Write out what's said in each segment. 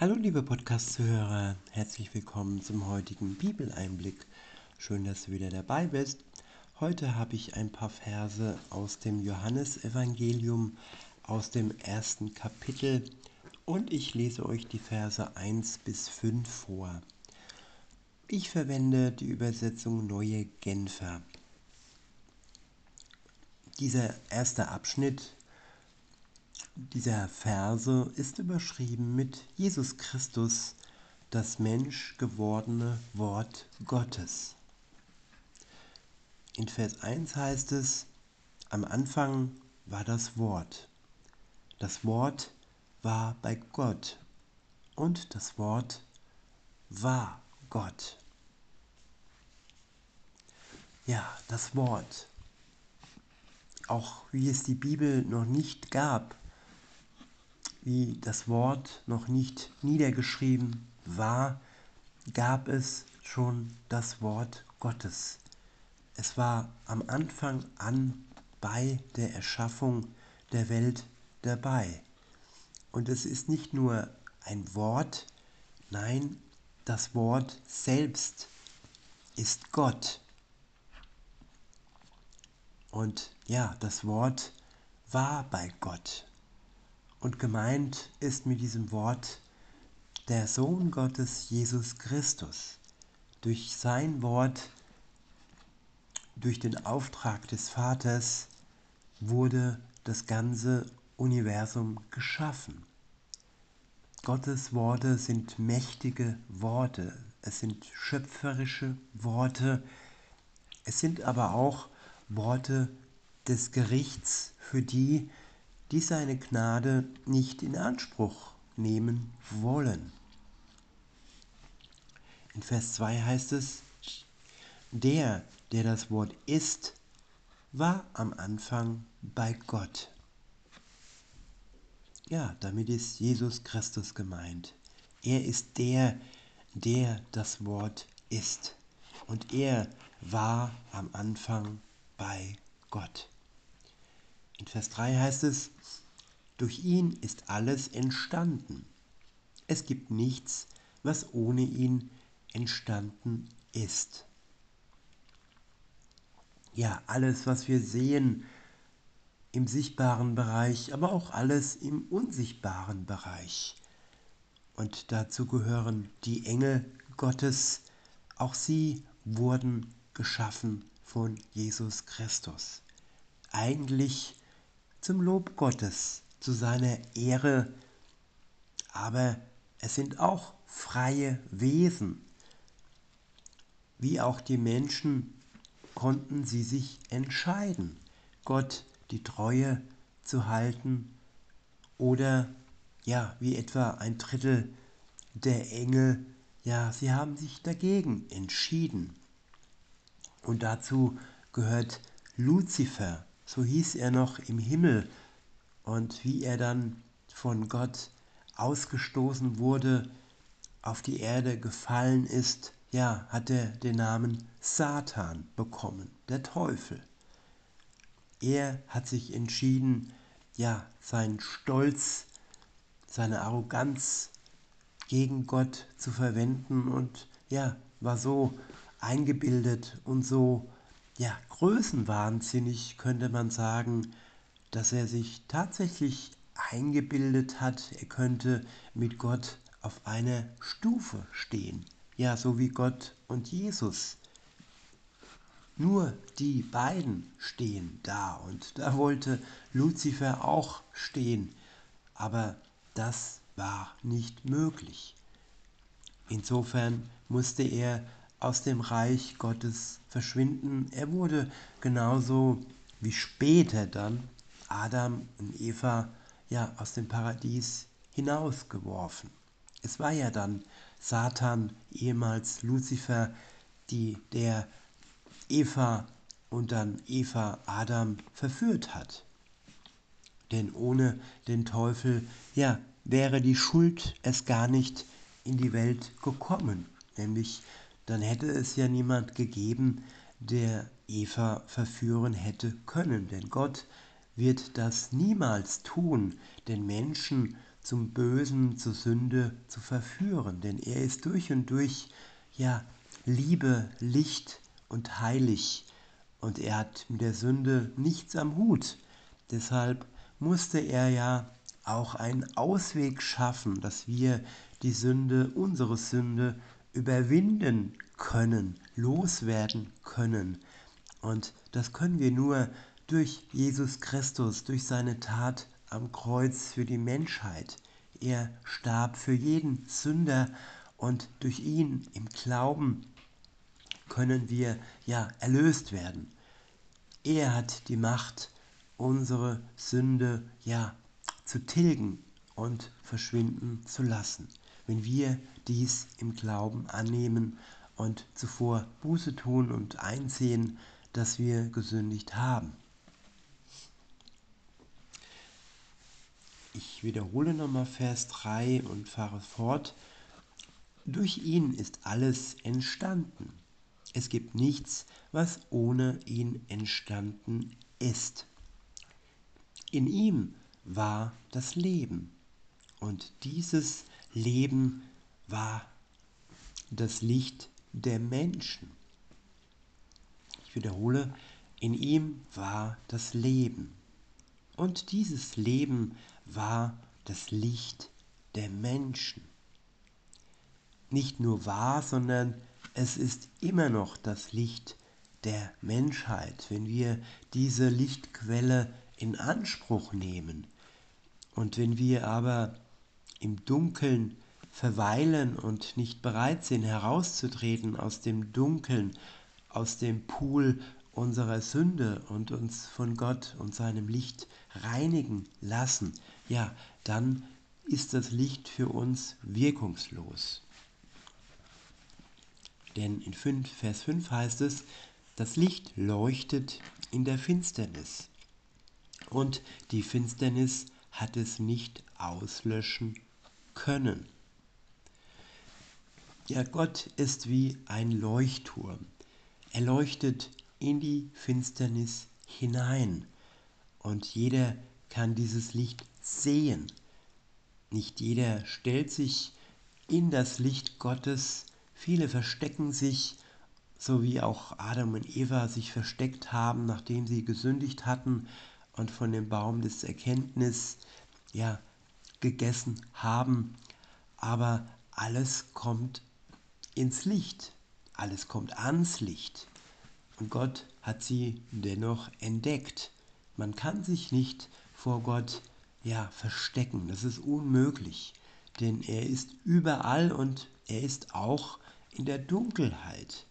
Hallo liebe Podcast-Zuhörer, herzlich willkommen zum heutigen Bibeleinblick. Schön, dass du wieder dabei bist. Heute habe ich ein paar Verse aus dem Johannesevangelium aus dem ersten Kapitel und ich lese euch die Verse 1 bis 5 vor. Ich verwende die Übersetzung Neue Genfer. Dieser erste Abschnitt dieser Verse ist überschrieben mit Jesus Christus, das Mensch gewordene Wort Gottes. In Vers 1 heißt es, am Anfang war das Wort. Das Wort war bei Gott und das Wort war Gott. Ja, das Wort. Auch wie es die Bibel noch nicht gab, wie das Wort noch nicht niedergeschrieben war, gab es schon das Wort Gottes. Es war am Anfang an bei der Erschaffung der Welt dabei. Und es ist nicht nur ein Wort, nein, das Wort selbst ist Gott. Und ja, das Wort war bei Gott. Und gemeint ist mit diesem Wort der Sohn Gottes Jesus Christus. Durch sein Wort, durch den Auftrag des Vaters wurde das ganze Universum geschaffen. Gottes Worte sind mächtige Worte, es sind schöpferische Worte, es sind aber auch Worte des Gerichts für die, die seine Gnade nicht in Anspruch nehmen wollen. In Vers 2 heißt es, der, der das Wort ist, war am Anfang bei Gott. Ja, damit ist Jesus Christus gemeint. Er ist der, der das Wort ist. Und er war am Anfang bei Gott. In Vers 3 heißt es, durch ihn ist alles entstanden. Es gibt nichts, was ohne ihn entstanden ist. Ja, alles, was wir sehen im sichtbaren Bereich, aber auch alles im unsichtbaren Bereich. Und dazu gehören die Engel Gottes. Auch sie wurden geschaffen von Jesus Christus. Eigentlich zum Lob Gottes, zu seiner Ehre, aber es sind auch freie Wesen. Wie auch die Menschen konnten sie sich entscheiden, Gott die Treue zu halten oder ja, wie etwa ein Drittel der Engel, ja, sie haben sich dagegen entschieden. Und dazu gehört Luzifer, so hieß er noch im Himmel und wie er dann von Gott ausgestoßen wurde, auf die Erde gefallen ist, ja, hat er den Namen Satan bekommen, der Teufel. Er hat sich entschieden, ja, seinen Stolz, seine Arroganz gegen Gott zu verwenden und ja, war so eingebildet und so ja, größenwahnsinnig, könnte man sagen, dass er sich tatsächlich eingebildet hat, er könnte mit Gott auf einer Stufe stehen. Ja, so wie Gott und Jesus. Nur die beiden stehen da und da wollte Luzifer auch stehen, aber das war nicht möglich. Insofern musste er aus dem Reich Gottes verschwinden. Er wurde genauso wie später dann Adam und Eva ja aus dem Paradies hinausgeworfen. Es war ja dann Satan, ehemals Luzifer, die der Eva und dann Eva Adam verführt hat. Denn ohne den Teufel, ja, wäre die Schuld es gar nicht in die Welt gekommen, nämlich dann hätte es ja niemand gegeben, der Eva verführen hätte können. Denn Gott wird das niemals tun, den Menschen zum Bösen, zur Sünde zu verführen, denn er ist durch und durch, ja, Liebe, Licht und heilig und er hat mit der Sünde nichts am Hut. Deshalb musste er ja auch einen Ausweg schaffen, dass wir die Sünde, unsere Sünde, überwinden können, loswerden können. Und das können wir nur durch Jesus Christus, durch seine Tat am Kreuz für die Menschheit. Er starb für jeden Sünder und durch ihn im Glauben können wir ja erlöst werden. Er hat die Macht, unsere Sünde ja zu tilgen und verschwinden zu lassen, wenn wir dies im Glauben annehmen und zuvor Buße tun und einsehen, dass wir gesündigt haben. Ich wiederhole nochmal Vers 3 und fahre fort. Durch ihn ist alles entstanden. Es gibt nichts, was ohne ihn entstanden ist. In ihm war das Leben und dieses Leben war das Licht der Menschen. Ich wiederhole, in ihm war das Leben und dieses Leben war das Licht der Menschen. Nicht nur war, sondern es ist immer noch das Licht der Menschheit, wenn wir diese Lichtquelle in Anspruch nehmen. Und wenn wir aber im Dunkeln verweilen und nicht bereit sind herauszutreten aus dem Dunkeln, aus dem Pool unserer Sünde und uns von Gott und seinem Licht reinigen lassen, ja, dann ist das Licht für uns wirkungslos. Denn in 5, Vers 5 heißt es, das Licht leuchtet in der Finsternis und die Finsternis hat es nicht auslöschen können. Ja, Gott ist wie ein Leuchtturm. Er leuchtet in die Finsternis hinein und jeder kann dieses Licht sehen. Nicht jeder stellt sich in das Licht Gottes, viele verstecken sich, so wie auch Adam und Eva sich versteckt haben, nachdem sie gesündigt hatten und von dem Baum des Erkenntnis ja gegessen haben, aber alles kommt ins Licht, alles kommt ans Licht. Und Gott hat sie dennoch entdeckt. Man kann sich nicht vor Gott ja verstecken, das ist unmöglich, denn er ist überall und er ist auch in der Dunkelheit.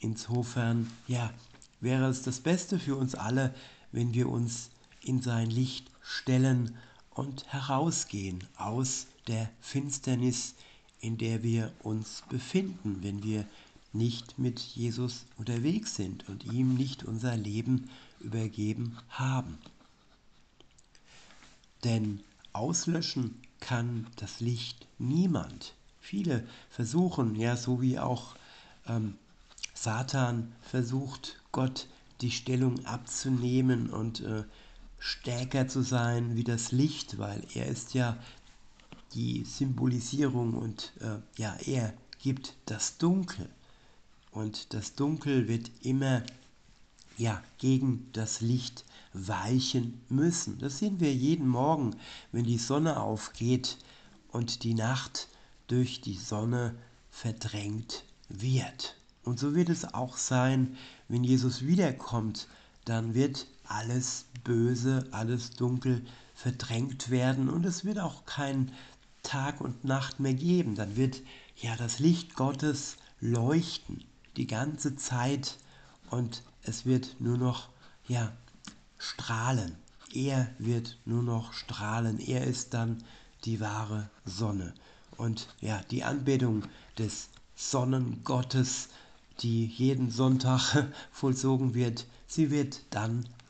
Insofern, ja, wäre es das Beste für uns alle, wenn wir uns in sein Licht stellen und herausgehen aus der Finsternis, in der wir uns befinden, wenn wir nicht mit Jesus unterwegs sind und ihm nicht unser Leben übergeben haben. Denn auslöschen kann das Licht niemand. Viele versuchen, ja, so wie auch ähm, Satan versucht, Gott die Stellung abzunehmen und äh, stärker zu sein wie das Licht, weil er ist ja die Symbolisierung und äh, ja, er gibt das Dunkel. Und das Dunkel wird immer ja, gegen das Licht weichen müssen. Das sehen wir jeden Morgen, wenn die Sonne aufgeht und die Nacht durch die Sonne verdrängt wird. Und so wird es auch sein, wenn Jesus wiederkommt, dann wird alles Böse, alles Dunkel verdrängt werden und es wird auch kein Tag und Nacht mehr geben. Dann wird ja das Licht Gottes leuchten die ganze Zeit und es wird nur noch ja strahlen. Er wird nur noch strahlen. Er ist dann die wahre Sonne. Und ja, die Anbetung des Sonnengottes die jeden Sonntag vollzogen wird, sie wird dann